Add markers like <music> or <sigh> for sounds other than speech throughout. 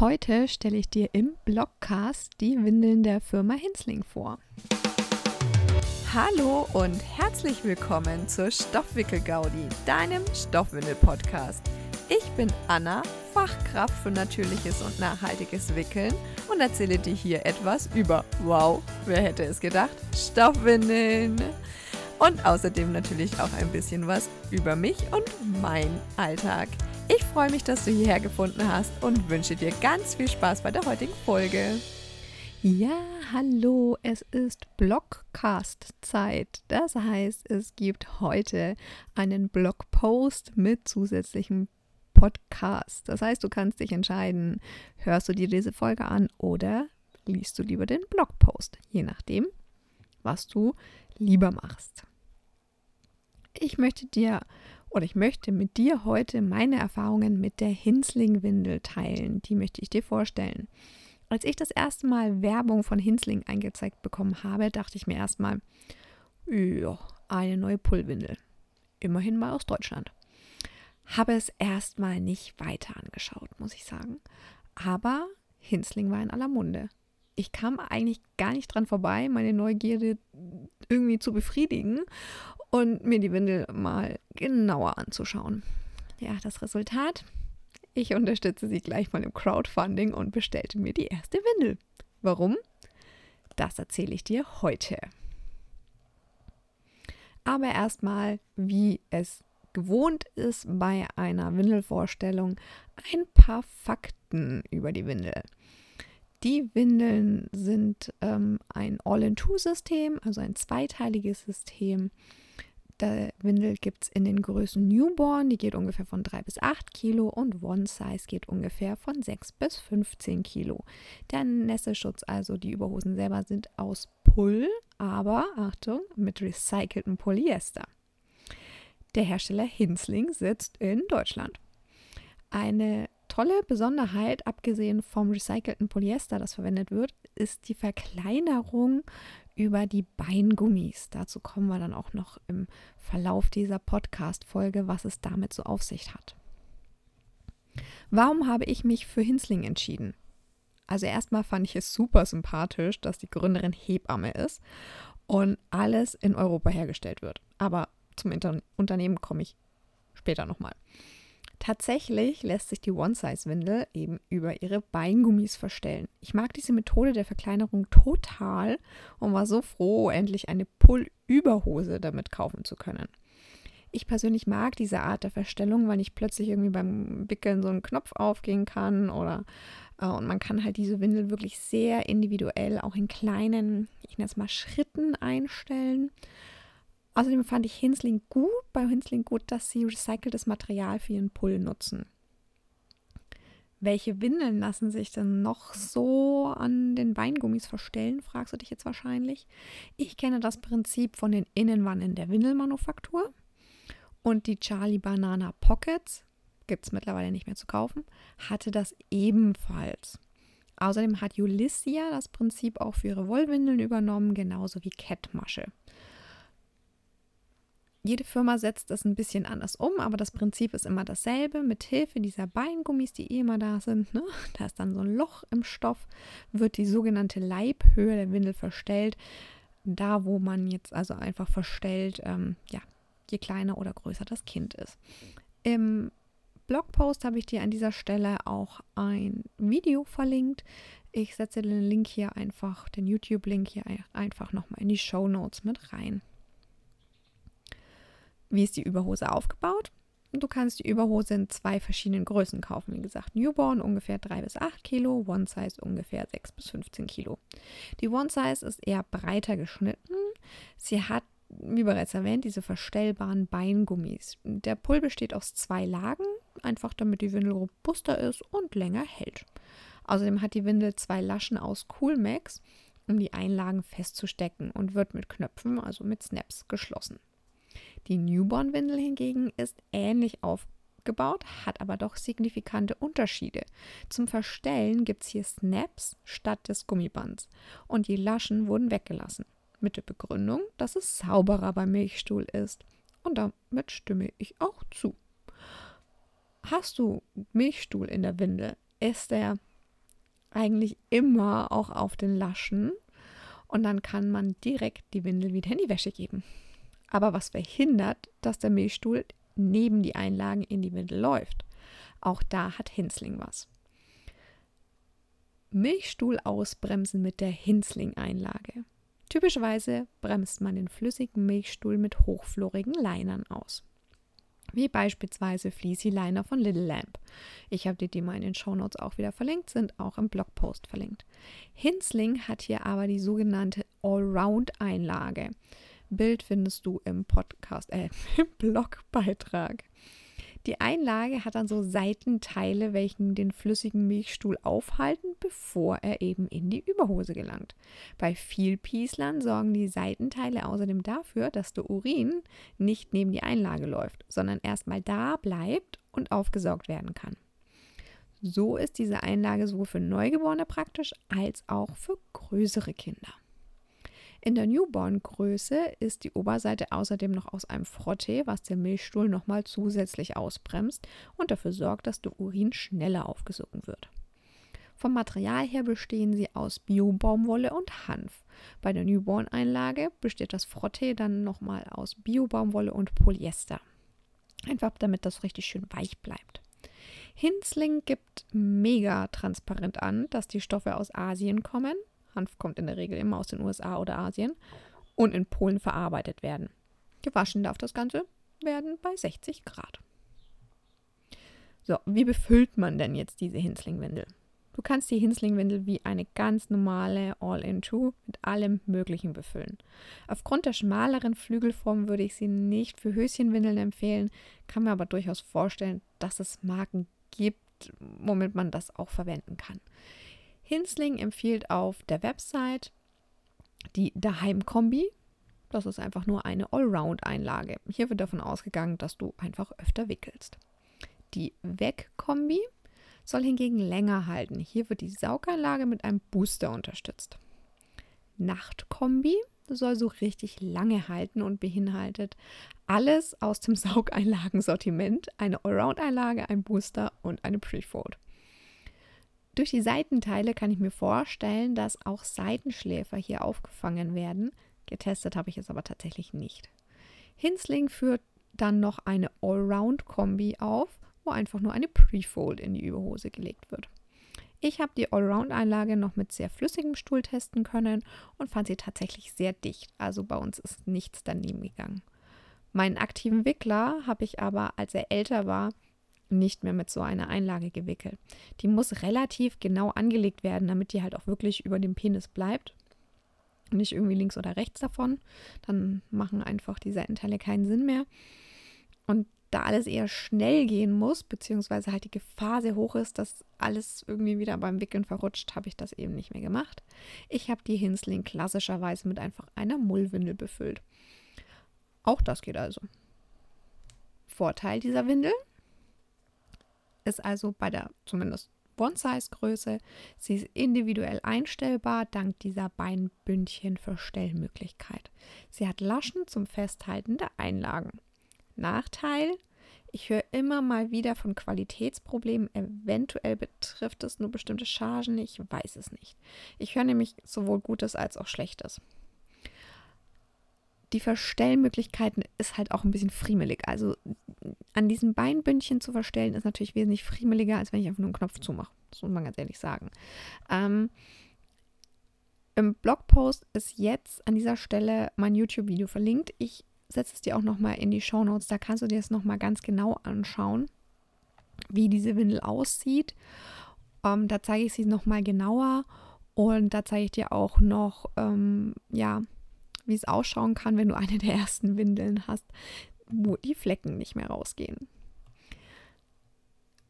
Heute stelle ich dir im Blogcast die Windeln der Firma Hinsling vor. Hallo und herzlich willkommen zur Stoffwickel-Gaudi, deinem Stoffwindel-Podcast. Ich bin Anna, Fachkraft für natürliches und nachhaltiges Wickeln und erzähle dir hier etwas über, wow, wer hätte es gedacht, Stoffwindeln. Und außerdem natürlich auch ein bisschen was über mich und mein Alltag. Ich freue mich, dass du hierher gefunden hast und wünsche dir ganz viel Spaß bei der heutigen Folge. Ja, hallo, es ist Blogcast-Zeit. Das heißt, es gibt heute einen Blogpost mit zusätzlichem Podcast. Das heißt, du kannst dich entscheiden, hörst du dir diese Folge an oder liest du lieber den Blogpost, je nachdem, was du lieber machst. Ich möchte dir oder ich möchte mit dir heute meine Erfahrungen mit der Hinsling-Windel teilen. Die möchte ich dir vorstellen. Als ich das erste Mal Werbung von Hinsling eingezeigt bekommen habe, dachte ich mir erstmal, ja, eine neue Pullwindel. Immerhin mal aus Deutschland. Habe es erstmal nicht weiter angeschaut, muss ich sagen. Aber Hinsling war in aller Munde. Ich kam eigentlich gar nicht dran vorbei, meine Neugierde irgendwie zu befriedigen und mir die Windel mal genauer anzuschauen. Ja, das Resultat? Ich unterstütze sie gleich mal im Crowdfunding und bestellte mir die erste Windel. Warum? Das erzähle ich dir heute. Aber erstmal, wie es gewohnt ist bei einer Windelvorstellung, ein paar Fakten über die Windel. Die Windeln sind ähm, ein All-in-Two-System, also ein zweiteiliges System der Windel gibt es in den Größen Newborn, die geht ungefähr von 3 bis 8 Kilo und One Size geht ungefähr von 6 bis 15 Kilo. Der Nässeschutz, also die Überhosen selber, sind aus Pull, aber Achtung, mit recyceltem Polyester. Der Hersteller Hinsling sitzt in Deutschland. Eine tolle Besonderheit, abgesehen vom recycelten Polyester, das verwendet wird, ist die Verkleinerung über die Beingummis. Dazu kommen wir dann auch noch im Verlauf dieser Podcast-Folge, was es damit so auf sich hat. Warum habe ich mich für Hinsling entschieden? Also erstmal fand ich es super sympathisch, dass die Gründerin Hebamme ist und alles in Europa hergestellt wird. Aber zum Inter Unternehmen komme ich später nochmal. Tatsächlich lässt sich die One-Size-Windel eben über ihre Beingummis verstellen. Ich mag diese Methode der Verkleinerung total und war so froh, endlich eine Pull-Überhose damit kaufen zu können. Ich persönlich mag diese Art der Verstellung, weil nicht plötzlich irgendwie beim Wickeln so ein Knopf aufgehen kann oder äh, und man kann halt diese Windel wirklich sehr individuell auch in kleinen, ich nenne es mal Schritten einstellen. Außerdem fand ich Hinsling gut, bei Hinsling gut, dass sie recyceltes Material für ihren Pull nutzen. Welche Windeln lassen sich denn noch so an den Beingummis verstellen, fragst du dich jetzt wahrscheinlich. Ich kenne das Prinzip von den Innenwannen der Windelmanufaktur und die Charlie Banana Pockets, gibt es mittlerweile nicht mehr zu kaufen, hatte das ebenfalls. Außerdem hat Ulyssia das Prinzip auch für ihre Wollwindeln übernommen, genauso wie Kettmasche. Jede Firma setzt es ein bisschen anders um, aber das Prinzip ist immer dasselbe. Mit Hilfe dieser Beingummis, die eh immer da sind, ne, <laughs> da ist dann so ein Loch im Stoff, wird die sogenannte Leibhöhe der Windel verstellt. Da, wo man jetzt also einfach verstellt, ähm, ja, je kleiner oder größer das Kind ist. Im Blogpost habe ich dir an dieser Stelle auch ein Video verlinkt. Ich setze den Link hier einfach, den YouTube-Link hier einfach nochmal in die Show Notes mit rein. Wie ist die Überhose aufgebaut? Du kannst die Überhose in zwei verschiedenen Größen kaufen. Wie gesagt, Newborn ungefähr 3 bis 8 Kilo, One Size ungefähr 6 bis 15 Kilo. Die One Size ist eher breiter geschnitten. Sie hat, wie bereits erwähnt, diese verstellbaren Beingummis. Der Pull besteht aus zwei Lagen, einfach damit die Windel robuster ist und länger hält. Außerdem hat die Windel zwei Laschen aus Coolmax, um die Einlagen festzustecken und wird mit Knöpfen, also mit Snaps, geschlossen. Die Newborn-Windel hingegen ist ähnlich aufgebaut, hat aber doch signifikante Unterschiede. Zum Verstellen gibt es hier Snaps statt des Gummibands und die Laschen wurden weggelassen. Mit der Begründung, dass es sauberer beim Milchstuhl ist. Und damit stimme ich auch zu. Hast du Milchstuhl in der Windel, ist der eigentlich immer auch auf den Laschen und dann kann man direkt die Windel wieder in die Wäsche geben. Aber was verhindert, dass der Milchstuhl neben die Einlagen in die Windel läuft? Auch da hat Hinsling was. Milchstuhl ausbremsen mit der Hinsling-Einlage. Typischerweise bremst man den flüssigen Milchstuhl mit hochflorigen Linern aus. Wie beispielsweise Fleecy Liner von Little Lamp. Ich habe dir die mal in den Shownotes auch wieder verlinkt, sind auch im Blogpost verlinkt. Hinsling hat hier aber die sogenannte Allround-Einlage. Bild findest du im Podcast, äh, <laughs> im Blogbeitrag. Die Einlage hat dann so Seitenteile, welchen den flüssigen Milchstuhl aufhalten, bevor er eben in die Überhose gelangt. Bei Vielpieslern sorgen die Seitenteile außerdem dafür, dass der Urin nicht neben die Einlage läuft, sondern erstmal da bleibt und aufgesaugt werden kann. So ist diese Einlage sowohl für Neugeborene praktisch als auch für größere Kinder. In der Newborn-Größe ist die Oberseite außerdem noch aus einem Frottee, was den Milchstuhl nochmal zusätzlich ausbremst und dafür sorgt, dass der Urin schneller aufgesogen wird. Vom Material her bestehen sie aus Bio-Baumwolle und Hanf. Bei der Newborn-Einlage besteht das Frottee dann nochmal aus Bio-Baumwolle und Polyester. Einfach damit das richtig schön weich bleibt. Hinsling gibt mega transparent an, dass die Stoffe aus Asien kommen Hanf kommt in der Regel immer aus den USA oder Asien und in Polen verarbeitet werden. Gewaschen darf das Ganze werden bei 60 Grad. So, wie befüllt man denn jetzt diese Hinslingwindel? Du kannst die Hinslingwindel wie eine ganz normale All-in-Two mit allem Möglichen befüllen. Aufgrund der schmaleren Flügelform würde ich sie nicht für Höschenwindeln empfehlen, kann mir aber durchaus vorstellen, dass es Marken gibt, womit man das auch verwenden kann. Hinsling empfiehlt auf der Website die Daheim-Kombi. Das ist einfach nur eine Allround-Einlage. Hier wird davon ausgegangen, dass du einfach öfter wickelst. Die Weg-Kombi soll hingegen länger halten. Hier wird die Saugeinlage mit einem Booster unterstützt. Nacht-Kombi soll so richtig lange halten und beinhaltet alles aus dem <laughs> Saugeinlagensortiment, eine Allround-Einlage, ein Booster und eine Prefold. Durch die Seitenteile kann ich mir vorstellen, dass auch Seitenschläfer hier aufgefangen werden. Getestet habe ich es aber tatsächlich nicht. Hinsling führt dann noch eine Allround-Kombi auf, wo einfach nur eine Prefold in die Überhose gelegt wird. Ich habe die Allround-Einlage noch mit sehr flüssigem Stuhl testen können und fand sie tatsächlich sehr dicht. Also bei uns ist nichts daneben gegangen. Meinen aktiven Wickler habe ich aber, als er älter war, nicht mehr mit so einer Einlage gewickelt. Die muss relativ genau angelegt werden, damit die halt auch wirklich über dem Penis bleibt. Nicht irgendwie links oder rechts davon. Dann machen einfach die Seitenteile keinen Sinn mehr. Und da alles eher schnell gehen muss, beziehungsweise halt die Gefahr sehr hoch ist, dass alles irgendwie wieder beim Wickeln verrutscht, habe ich das eben nicht mehr gemacht. Ich habe die Hinsling klassischerweise mit einfach einer Mullwindel befüllt. Auch das geht also. Vorteil dieser Windel, ist also bei der zumindest One-Size-Größe. Sie ist individuell einstellbar dank dieser Beinbündchen-Verstellmöglichkeit. Sie hat Laschen zum Festhalten der Einlagen. Nachteil, ich höre immer mal wieder von Qualitätsproblemen. Eventuell betrifft es nur bestimmte Chargen. Ich weiß es nicht. Ich höre nämlich sowohl Gutes als auch Schlechtes die Verstellmöglichkeiten ist halt auch ein bisschen friemelig. Also an diesen Beinbündchen zu verstellen ist natürlich wesentlich friemeliger, als wenn ich einfach nur einen Knopf zumache. Das muss man ganz ehrlich sagen. Ähm, Im Blogpost ist jetzt an dieser Stelle mein YouTube-Video verlinkt. Ich setze es dir auch nochmal in die Show Notes. Da kannst du dir das nochmal ganz genau anschauen, wie diese Windel aussieht. Ähm, da zeige ich sie nochmal genauer und da zeige ich dir auch noch, ähm, ja, wie es ausschauen kann, wenn du eine der ersten Windeln hast, wo die Flecken nicht mehr rausgehen.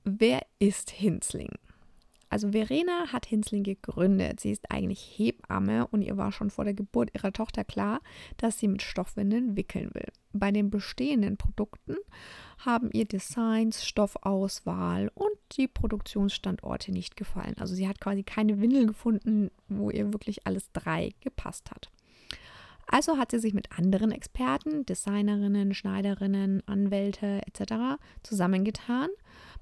Wer ist Hinsling? Also Verena hat Hinsling gegründet. Sie ist eigentlich Hebamme und ihr war schon vor der Geburt ihrer Tochter klar, dass sie mit Stoffwindeln wickeln will. Bei den bestehenden Produkten haben ihr Designs, Stoffauswahl und die Produktionsstandorte nicht gefallen. Also sie hat quasi keine Windel gefunden, wo ihr wirklich alles drei gepasst hat. Also hat sie sich mit anderen Experten, Designerinnen, Schneiderinnen, Anwälte etc. zusammengetan,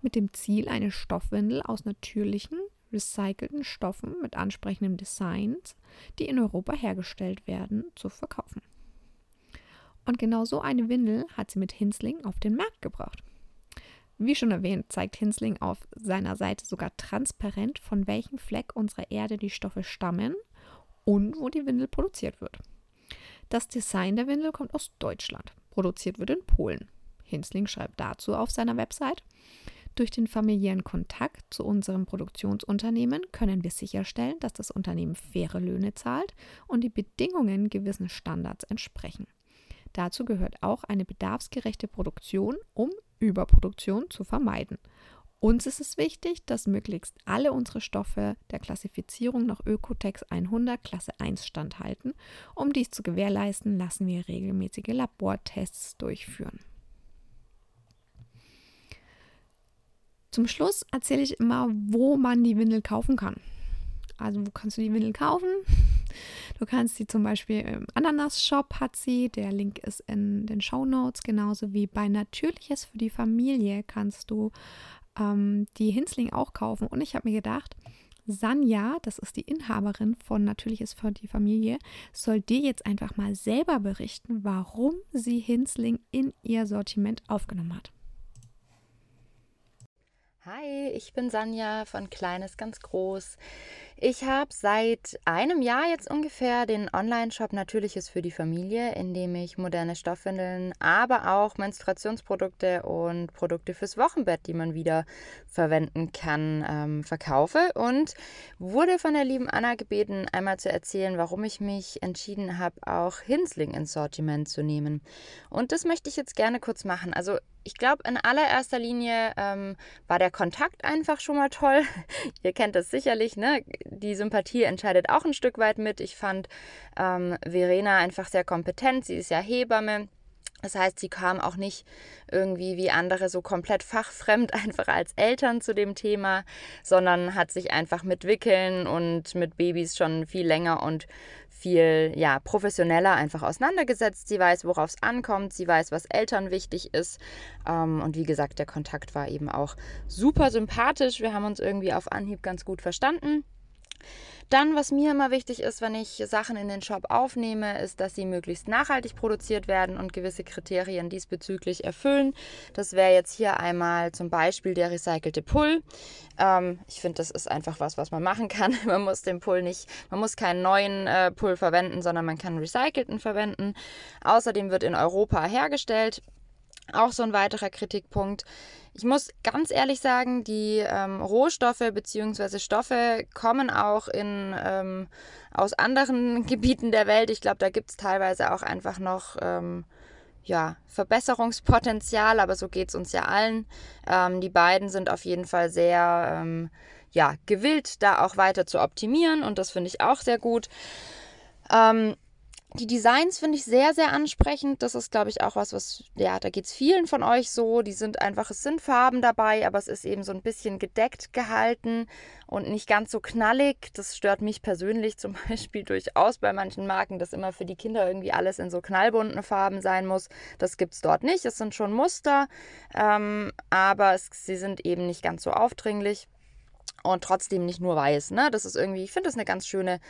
mit dem Ziel, eine Stoffwindel aus natürlichen, recycelten Stoffen mit ansprechendem Designs, die in Europa hergestellt werden, zu verkaufen. Und genau so eine Windel hat sie mit Hinsling auf den Markt gebracht. Wie schon erwähnt, zeigt Hinsling auf seiner Seite sogar transparent, von welchem Fleck unserer Erde die Stoffe stammen und wo die Windel produziert wird. Das Design der Windel kommt aus Deutschland. Produziert wird in Polen. Hinsling schreibt dazu auf seiner Website, durch den familiären Kontakt zu unserem Produktionsunternehmen können wir sicherstellen, dass das Unternehmen faire Löhne zahlt und die Bedingungen gewissen Standards entsprechen. Dazu gehört auch eine bedarfsgerechte Produktion, um Überproduktion zu vermeiden. Uns ist es wichtig, dass möglichst alle unsere Stoffe der Klassifizierung nach Ökotex 100 Klasse 1 standhalten. Um dies zu gewährleisten, lassen wir regelmäßige Labortests durchführen. Zum Schluss erzähle ich immer, wo man die Windel kaufen kann. Also wo kannst du die Windel kaufen? Du kannst sie zum Beispiel im Ananas-Shop hat sie. Der Link ist in den Show Notes. Genauso wie bei Natürliches für die Familie kannst du ähm, die Hinsling auch kaufen. Und ich habe mir gedacht, Sanja, das ist die Inhaberin von Natürliches für die Familie, soll dir jetzt einfach mal selber berichten, warum sie Hinsling in ihr Sortiment aufgenommen hat. Hi, ich bin Sanja von Kleines ganz groß. Ich habe seit einem Jahr jetzt ungefähr den Online-Shop Natürliches für die Familie, in dem ich moderne Stoffwindeln, aber auch Menstruationsprodukte und Produkte fürs Wochenbett, die man wieder verwenden kann, ähm, verkaufe. Und wurde von der lieben Anna gebeten, einmal zu erzählen, warum ich mich entschieden habe, auch Hinsling ins Sortiment zu nehmen. Und das möchte ich jetzt gerne kurz machen. Also ich glaube, in allererster Linie ähm, war der Kontakt einfach schon mal toll. <laughs> Ihr kennt das sicherlich, ne? Die Sympathie entscheidet auch ein Stück weit mit. Ich fand ähm, Verena einfach sehr kompetent. Sie ist ja Hebamme. Das heißt, sie kam auch nicht irgendwie wie andere so komplett fachfremd <laughs> einfach als Eltern zu dem Thema, sondern hat sich einfach mit Wickeln und mit Babys schon viel länger und viel ja, professioneller einfach auseinandergesetzt. Sie weiß, worauf es ankommt, sie weiß, was Eltern wichtig ist. Ähm, und wie gesagt, der Kontakt war eben auch super sympathisch. Wir haben uns irgendwie auf Anhieb ganz gut verstanden. Dann, was mir immer wichtig ist, wenn ich Sachen in den Shop aufnehme, ist, dass sie möglichst nachhaltig produziert werden und gewisse Kriterien diesbezüglich erfüllen. Das wäre jetzt hier einmal zum Beispiel der recycelte Pull. Ähm, ich finde, das ist einfach was, was man machen kann. <laughs> Man muss den Pull nicht, man muss keinen neuen äh, Pull verwenden, sondern man kann recycelten verwenden. Außerdem wird in Europa hergestellt. Auch so ein weiterer Kritikpunkt. Ich muss ganz ehrlich sagen, die ähm, Rohstoffe bzw. Stoffe kommen auch in, ähm, aus anderen <laughs> Gebieten der Welt. Ich glaube, da gibt es teilweise auch einfach noch ähm, ja, Verbesserungspotenzial, aber so geht es uns ja allen. Ähm, die beiden sind auf jeden Fall sehr ähm, ja, gewillt, da auch weiter zu optimieren und das finde ich auch sehr gut. Ähm, die Designs finde ich sehr, sehr ansprechend. Das ist, glaube ich, auch was, was, ja, da geht es vielen von euch so. Die sind einfach, es sind Farben dabei, aber es ist eben so ein bisschen gedeckt gehalten und nicht ganz so knallig. Das stört mich persönlich zum <laughs> Beispiel durchaus bei manchen Marken, dass immer für die Kinder irgendwie alles in so knallbunten Farben sein muss. Das gibt es dort nicht. Es sind schon Muster, ähm, aber es, sie sind eben nicht ganz so aufdringlich und trotzdem nicht nur weiß. Ne? Das ist irgendwie, ich finde das eine ganz schöne,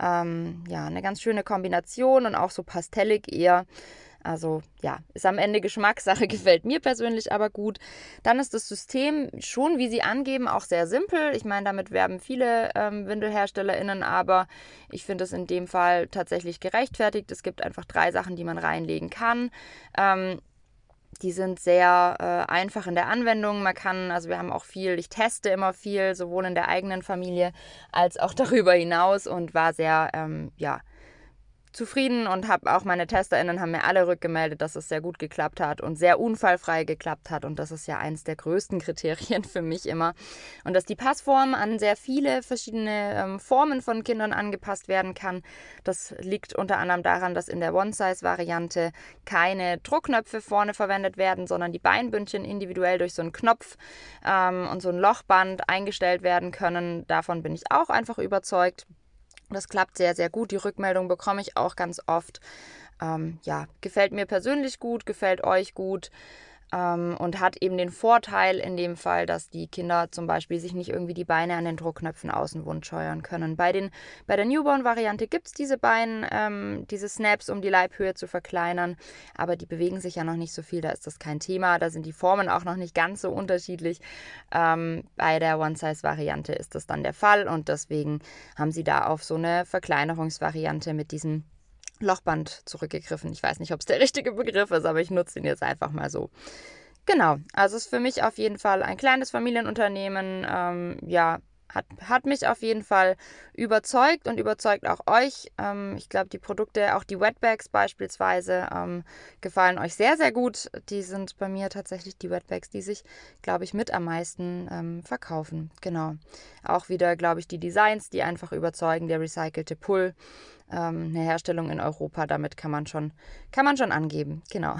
ähm, ja, eine ganz schöne Kombination und auch so pastellig eher. Also ja, ist am Ende Geschmackssache, <laughs> gefällt mir persönlich aber gut. Dann ist das System schon, wie sie angeben, auch sehr simpel. Ich meine, damit werben viele ähm, WindelherstellerInnen, aber ich finde es in dem Fall tatsächlich gerechtfertigt. Es gibt einfach drei Sachen, die man reinlegen kann. Ähm, die sind sehr äh, einfach in der Anwendung. Man kann, also wir haben auch viel, ich teste immer viel, sowohl in der eigenen Familie als auch <laughs> darüber hinaus und war sehr, ähm, ja, zufrieden und habe auch meine TesterInnen haben mir alle rückgemeldet, dass es sehr gut geklappt hat und sehr unfallfrei geklappt hat. Und das ist ja eines der größten <laughs> Kriterien für mich immer. Und dass die Passform an sehr viele verschiedene ähm, Formen von Kindern angepasst werden kann. Das liegt unter anderem daran, dass in der One-Size-Variante keine Druckknöpfe vorne verwendet werden, sondern die Beinbündchen individuell durch so einen Knopf ähm, und so ein Lochband eingestellt werden können. Davon bin ich auch einfach überzeugt. Das klappt sehr, sehr gut. Die Rückmeldung bekomme ich auch ganz oft. Ähm, ja, gefällt mir persönlich gut, gefällt euch gut. Ähm, und hat eben den Vorteil in dem Fall, dass die Kinder zum Beispiel sich nicht irgendwie die Beine an den Druckknöpfen außen wund scheuern können. Bei, den, bei der Newborn-Variante gibt es diese Beine, ähm, diese Snaps, um die Leibhöhe zu verkleinern, aber die bewegen sich ja noch nicht so viel, da ist das kein Thema. Da sind die Formen auch noch nicht ganz so unterschiedlich. Ähm, bei der One-Size-Variante ist das dann der Fall und deswegen haben sie da auf so eine Verkleinerungsvariante mit diesem Lochband zurückgegriffen. Ich weiß nicht, ob es der <laughs> richtige Begriff ist, aber ich nutze ihn jetzt einfach mal so. Genau, also ist für mich auf jeden Fall ein kleines Familienunternehmen. Ähm, ja, hat, hat mich auf jeden Fall überzeugt und überzeugt auch euch. Ähm, ich glaube, die Produkte, auch die Wetbags beispielsweise, ähm, gefallen euch sehr, sehr gut. Die sind bei mir tatsächlich die Wetbags, die sich, glaube ich, mit am meisten ähm, verkaufen. Genau. Auch wieder, glaube ich, die Designs, die einfach überzeugen. Der recycelte Pull ähm, eine Herstellung in Europa. Damit kann man schon, kann man schon angeben. Genau.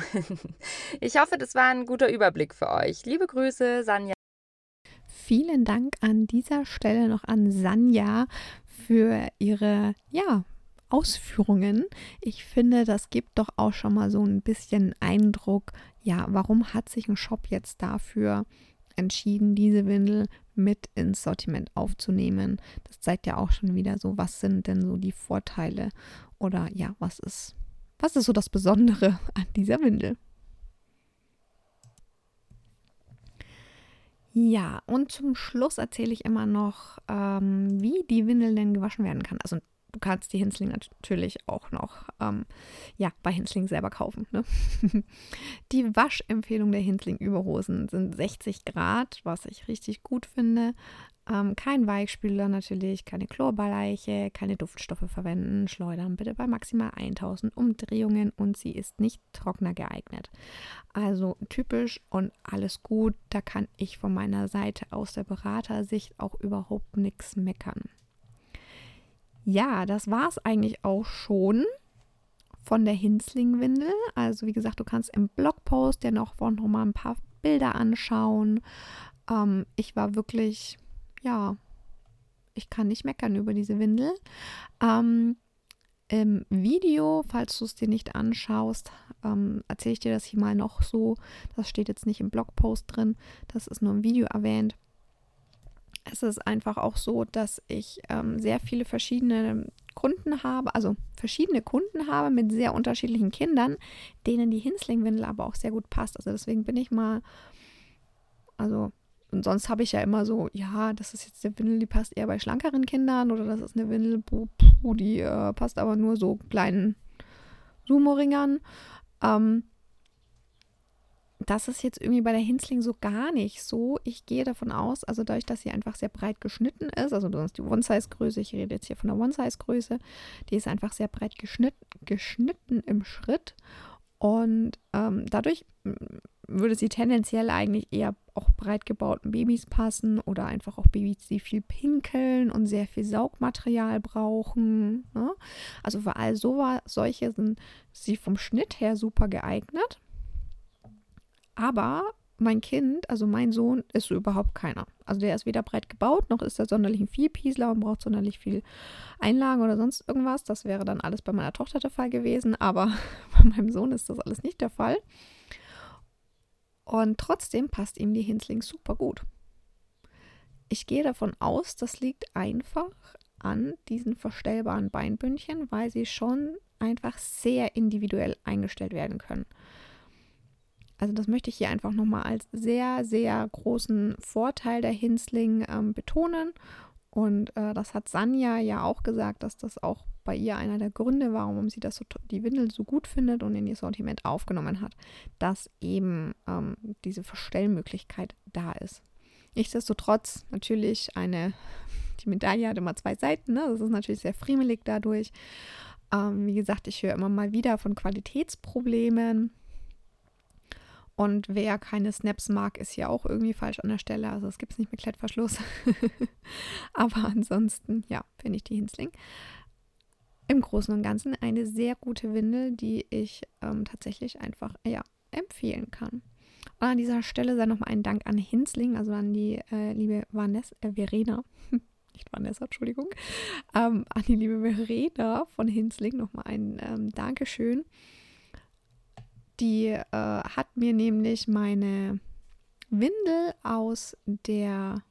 <laughs> ich hoffe, das war ein guter Überblick für euch. Liebe Grüße, Sanja. Vielen Dank an dieser Stelle noch an Sanja für ihre, ja, Ausführungen. Ich finde, das gibt doch auch schon mal so ein bisschen Eindruck, ja, warum hat sich ein Shop jetzt dafür entschieden, diese Windel mit ins Sortiment aufzunehmen. Das zeigt ja auch schon wieder so, was sind denn so die Vorteile oder ja, was ist, was ist so das Besondere an dieser Windel. Ja, und zum Schluss erzähle ich immer noch, ähm, wie die Windel denn gewaschen werden kann. Also du kannst die Hinsling natürlich auch noch ähm, ja, bei Hinsling selber kaufen. Ne? <laughs> die Waschempfehlung der Hinsling-Überhosen sind 60 Grad, was ich richtig gut finde. Ähm, kein Weichspüler natürlich, keine Chlorbeleiche, keine Duftstoffe verwenden, schleudern bitte bei maximal 1000 Umdrehungen und sie ist nicht trockner geeignet. Also typisch und alles gut, da kann ich von meiner Seite aus der Beratersicht auch überhaupt nichts meckern ja, das war es eigentlich auch schon von der Hinsling-Windel. Also wie gesagt, du kannst im Blogpost ja noch, noch mal ein paar Bilder anschauen. Ähm, ich war wirklich, ja, ich kann nicht meckern über diese Windel. Ähm, Im Video, falls du es dir nicht anschaust, ähm, erzähle ich dir das hier mal noch so. Das steht jetzt nicht im Blogpost drin, das ist nur im Video erwähnt es ist einfach auch so, dass ich ähm, sehr viele verschiedene Kunden habe, also verschiedene Kunden habe mit sehr unterschiedlichen Kindern, denen die Hinslingwindel aber auch sehr gut passt. Also deswegen bin ich mal, also und sonst habe ich ja immer so, ja, das ist jetzt eine Windel, die passt eher bei schlankeren Kindern oder das ist eine Windel, die äh, passt aber nur so kleinen Sumo-Ringern. Ähm, das ist jetzt irgendwie bei der Hinsling so gar nicht so. Ich gehe davon aus, also dadurch, dass sie einfach sehr breit geschnitten ist, also hast die One-Size-Größe, ich rede jetzt hier von der One-Size-Größe, die ist einfach sehr breit geschnitten, geschnitten im Schritt und ähm, dadurch würde sie tendenziell eigentlich eher auch breit gebauten Babys passen oder einfach auch Babys, die viel pinkeln und sehr viel Saugmaterial brauchen. Ne? Also für all so, solche sind sie vom Schnitt her super geeignet. Aber mein Kind, also mein Sohn, ist so überhaupt keiner. Also der ist weder breit gebaut, noch ist er sonderlich ein Vierpiesler und braucht sonderlich viel Einlagen oder sonst irgendwas. Das wäre dann alles bei meiner Tochter der Fall gewesen, aber <laughs> bei meinem Sohn ist das alles nicht der Fall. Und trotzdem passt ihm die Hinsling super gut. Ich gehe davon aus, das liegt einfach an diesen verstellbaren Beinbündchen, weil sie schon einfach sehr individuell eingestellt werden können. Also das möchte ich hier einfach nochmal als sehr, sehr großen Vorteil der Hinsling ähm, betonen. Und äh, das hat Sanja ja auch gesagt, dass das auch bei ihr einer der Gründe war, warum sie das so, die Windel so gut findet und in ihr Sortiment aufgenommen hat, dass eben ähm, diese Verstellmöglichkeit da ist. Nichtsdestotrotz natürlich eine, <laughs> die Medaille hat immer zwei Seiten, ne? das ist natürlich sehr friemelig dadurch. Ähm, wie gesagt, ich höre immer mal wieder von Qualitätsproblemen und wer keine Snaps mag, ist ja auch irgendwie falsch an der Stelle. Also es gibt es nicht mit Klettverschluss. <laughs> Aber ansonsten, ja, finde ich die Hinsling. Im Großen und Ganzen eine sehr gute Windel, die ich ähm, tatsächlich einfach, ja, empfehlen kann. Und an dieser Stelle sei nochmal ein Dank an Hinsling, also an die äh, liebe Vanessa, äh, Verena, <laughs> nicht Vanessa, Entschuldigung, ähm, an die liebe Verena von Hinsling nochmal ein ähm, Dankeschön Die äh, hat mir nämlich meine Windel aus der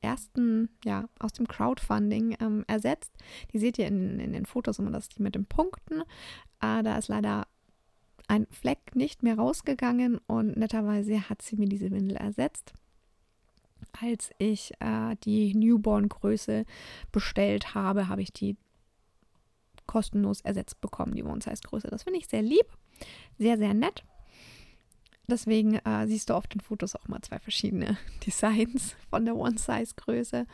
ersten, ja, aus dem Crowdfunding ähm, ersetzt. Die seht ihr in, in den Fotos immer, das die mit den Punkten. Äh, da ist leider ein Fleck nicht mehr rausgegangen und netterweise hat sie mir diese Windel ersetzt. Als ich äh, die Newborn-Größe bestellt habe, habe ich die kostenlos ersetzt bekommen, die One-Size-Größe. Das finde ich sehr lieb, sehr, sehr nett. Deswegen äh, siehst du auf den Fotos auch mal zwei verschiedene <laughs> Designs von der One-Size-Größe.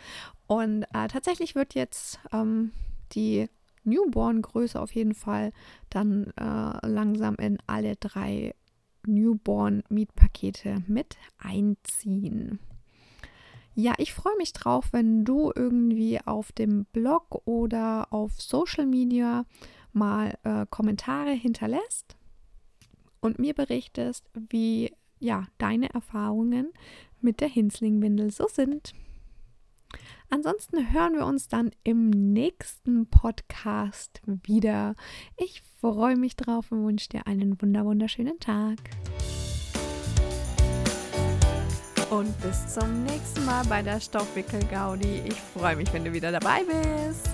Und äh, tatsächlich wird jetzt ähm, die Newborn-Größe auf jeden Fall dann äh, langsam in alle drei Newborn-Mietpakete mit einziehen. Ja, ich freue mich drauf, wenn du irgendwie auf dem Blog oder auf Social Media mal äh, Kommentare hinterlässt und mir berichtest, wie ja deine Erfahrungen mit der Hinslingwindel so sind. Ansonsten hören wir uns dann im nächsten Podcast wieder. Ich freue mich drauf und wünsche dir einen wunderschönen Tag. Und bis zum nächsten Mal bei der Stoffwickel Gaudi. Ich freue mich, wenn du wieder dabei bist.